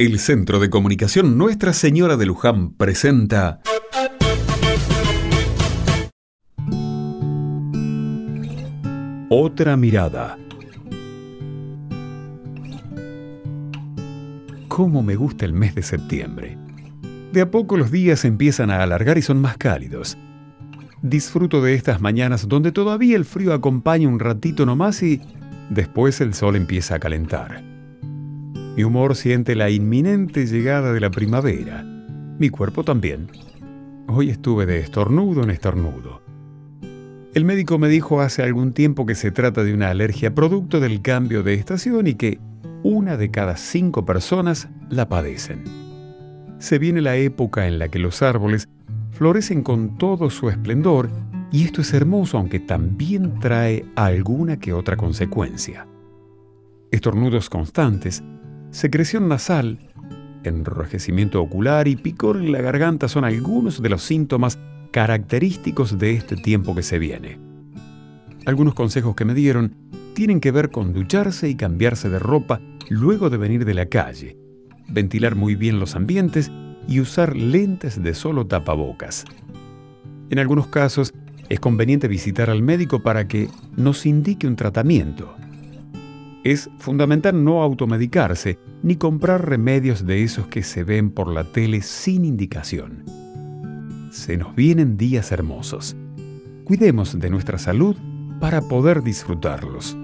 El Centro de Comunicación Nuestra Señora de Luján presenta Otra mirada. ¿Cómo me gusta el mes de septiembre? De a poco los días empiezan a alargar y son más cálidos. Disfruto de estas mañanas donde todavía el frío acompaña un ratito nomás y después el sol empieza a calentar. Mi humor siente la inminente llegada de la primavera. Mi cuerpo también. Hoy estuve de estornudo en estornudo. El médico me dijo hace algún tiempo que se trata de una alergia producto del cambio de estación y que una de cada cinco personas la padecen. Se viene la época en la que los árboles florecen con todo su esplendor y esto es hermoso aunque también trae alguna que otra consecuencia. Estornudos constantes, secreción nasal, enrojecimiento ocular y picor en la garganta son algunos de los síntomas característicos de este tiempo que se viene. Algunos consejos que me dieron tienen que ver con ducharse y cambiarse de ropa luego de venir de la calle, ventilar muy bien los ambientes y usar lentes de solo tapabocas. En algunos casos es conveniente visitar al médico para que nos indique un tratamiento. Es fundamental no automedicarse ni comprar remedios de esos que se ven por la tele sin indicación. Se nos vienen días hermosos. Cuidemos de nuestra salud para poder disfrutarlos.